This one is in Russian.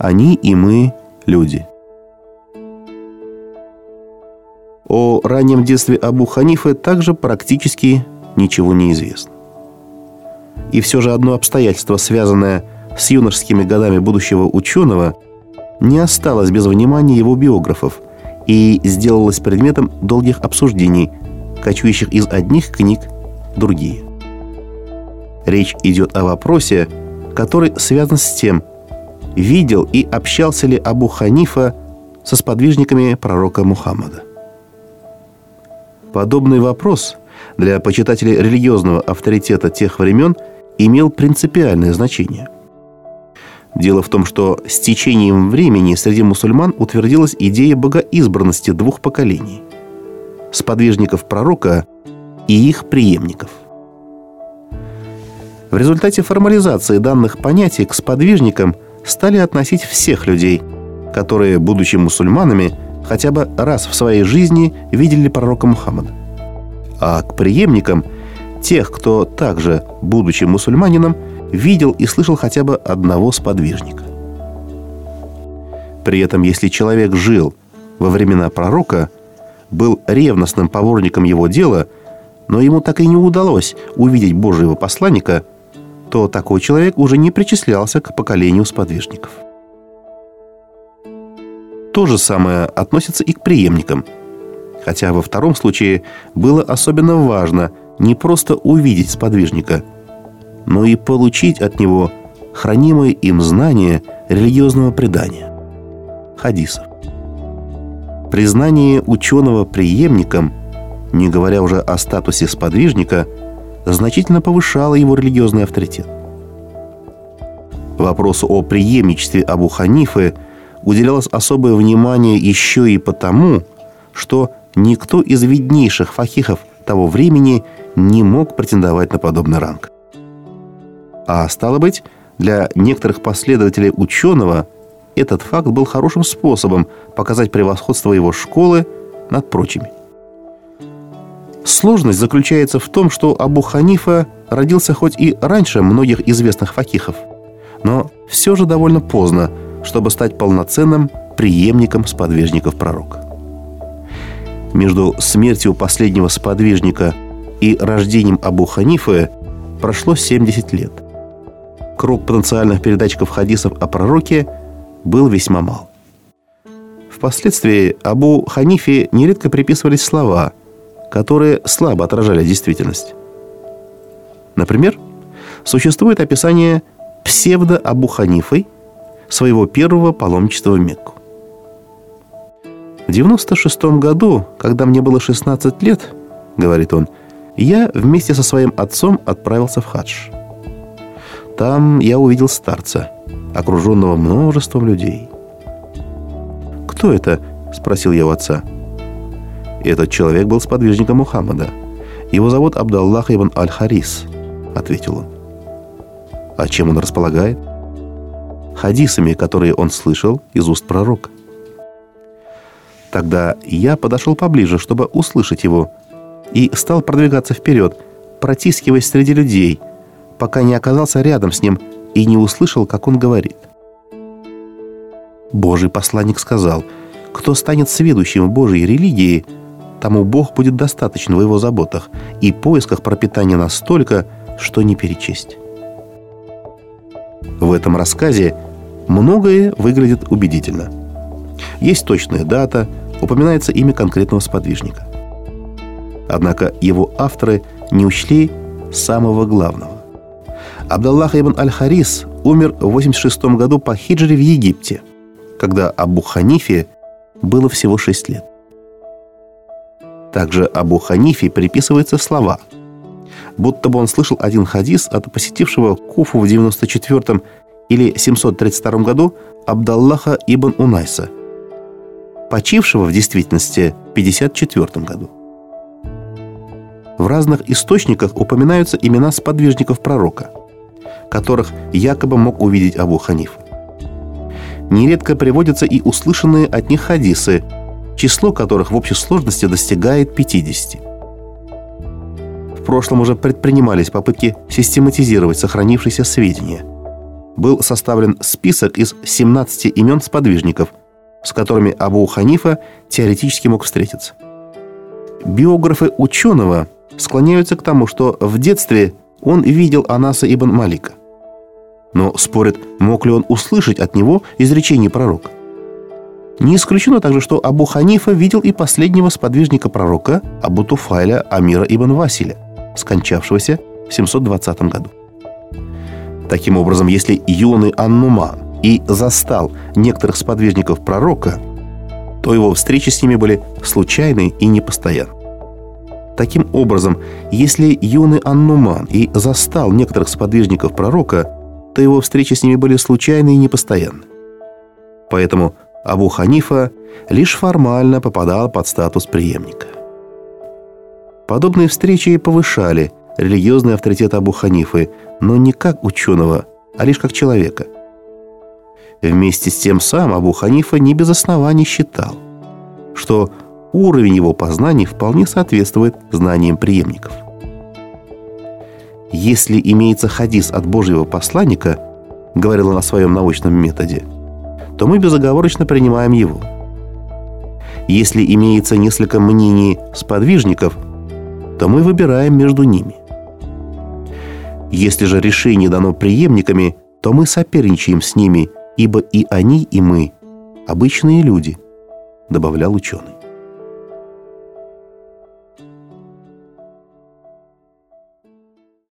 Они и мы – люди. О раннем детстве Абу Ханифы также практически ничего не известно. И все же одно обстоятельство, связанное с юношескими годами будущего ученого, не осталось без внимания его биографов и сделалось предметом долгих обсуждений, кочующих из одних книг в другие. Речь идет о вопросе, который связан с тем, видел и общался ли Абу Ханифа со сподвижниками пророка Мухаммада. Подобный вопрос для почитателей религиозного авторитета тех времен имел принципиальное значение. Дело в том, что с течением времени среди мусульман утвердилась идея богоизбранности двух поколений – сподвижников пророка и их преемников. В результате формализации данных понятий к сподвижникам стали относить всех людей, которые, будучи мусульманами, хотя бы раз в своей жизни видели пророка Мухаммада. А к преемникам – тех, кто также, будучи мусульманином, видел и слышал хотя бы одного сподвижника. При этом, если человек жил во времена пророка, был ревностным поборником его дела, но ему так и не удалось увидеть Божьего посланника – то такой человек уже не причислялся к поколению сподвижников. То же самое относится и к преемникам. Хотя во втором случае было особенно важно не просто увидеть сподвижника, но и получить от него хранимое им знание религиозного предания – хадисов. Признание ученого преемником, не говоря уже о статусе сподвижника – значительно повышало его религиозный авторитет. Вопросу о преемничестве Абу Ханифы уделялось особое внимание еще и потому, что никто из виднейших фахихов того времени не мог претендовать на подобный ранг. А стало быть, для некоторых последователей ученого этот факт был хорошим способом показать превосходство его школы над прочими. Сложность заключается в том, что Абу Ханифа родился хоть и раньше многих известных факихов, но все же довольно поздно, чтобы стать полноценным преемником сподвижников пророка. Между смертью последнего сподвижника и рождением Абу Ханифы прошло 70 лет. Круг потенциальных передатчиков хадисов о пророке был весьма мал. Впоследствии Абу Ханифе нередко приписывались слова – которые слабо отражали действительность. Например, существует описание псевдо-Абу Ханифой своего первого паломничества в Мекку. В 96 году, когда мне было 16 лет, говорит он, я вместе со своим отцом отправился в хадж. Там я увидел старца, окруженного множеством людей. «Кто это?» – спросил я у отца – этот человек был сподвижником Мухаммада. Его зовут Абдаллах ибн Аль-Харис, ответил он. А чем он располагает? Хадисами, которые он слышал из уст пророка. Тогда я подошел поближе, чтобы услышать его, и стал продвигаться вперед, протискиваясь среди людей, пока не оказался рядом с ним и не услышал, как он говорит. Божий посланник сказал, кто станет сведущим Божьей религии – тому Бог будет достаточно в его заботах и поисках пропитания настолько, что не перечесть. В этом рассказе многое выглядит убедительно. Есть точная дата, упоминается имя конкретного сподвижника. Однако его авторы не учли самого главного. Абдаллах ибн Аль-Харис умер в 86 году по хиджре в Египте, когда Абу Ханифе было всего 6 лет. Также Абу Ханифе приписываются слова. Будто бы он слышал один хадис от посетившего Куфу в 94 или 732 году Абдаллаха ибн Унайса, почившего в действительности в 54 году. В разных источниках упоминаются имена сподвижников пророка, которых якобы мог увидеть Абу Ханиф. Нередко приводятся и услышанные от них хадисы – число которых в общей сложности достигает 50. В прошлом уже предпринимались попытки систематизировать сохранившиеся сведения. был составлен список из 17 имен сподвижников, с которыми Абу Ханифа теоретически мог встретиться. Биографы ученого склоняются к тому, что в детстве он видел Анаса ибн Малика. Но спорят, мог ли он услышать от него изречение пророка. Не исключено также, что Абу Ханифа видел и последнего сподвижника пророка Абу Туфайля Амира ибн Василя, скончавшегося в 720 году. Таким образом, если юный Аннуман и застал некоторых сподвижников пророка, то его встречи с ними были случайны и непостоянны. Таким образом, если юный Аннуман и застал некоторых сподвижников пророка, то его встречи с ними были случайны и непостоянны. Поэтому Абу Ханифа лишь формально попадал под статус преемника. Подобные встречи повышали религиозный авторитет Абу Ханифы, но не как ученого, а лишь как человека. Вместе с тем сам Абу Ханифа не без оснований считал, что уровень его познаний вполне соответствует знаниям преемников. Если имеется хадис от Божьего посланника, говорил он о своем научном методе – то мы безоговорочно принимаем его. Если имеется несколько мнений сподвижников, то мы выбираем между ними. Если же решение дано преемниками, то мы соперничаем с ними, ибо и они, и мы – обычные люди, добавлял ученый.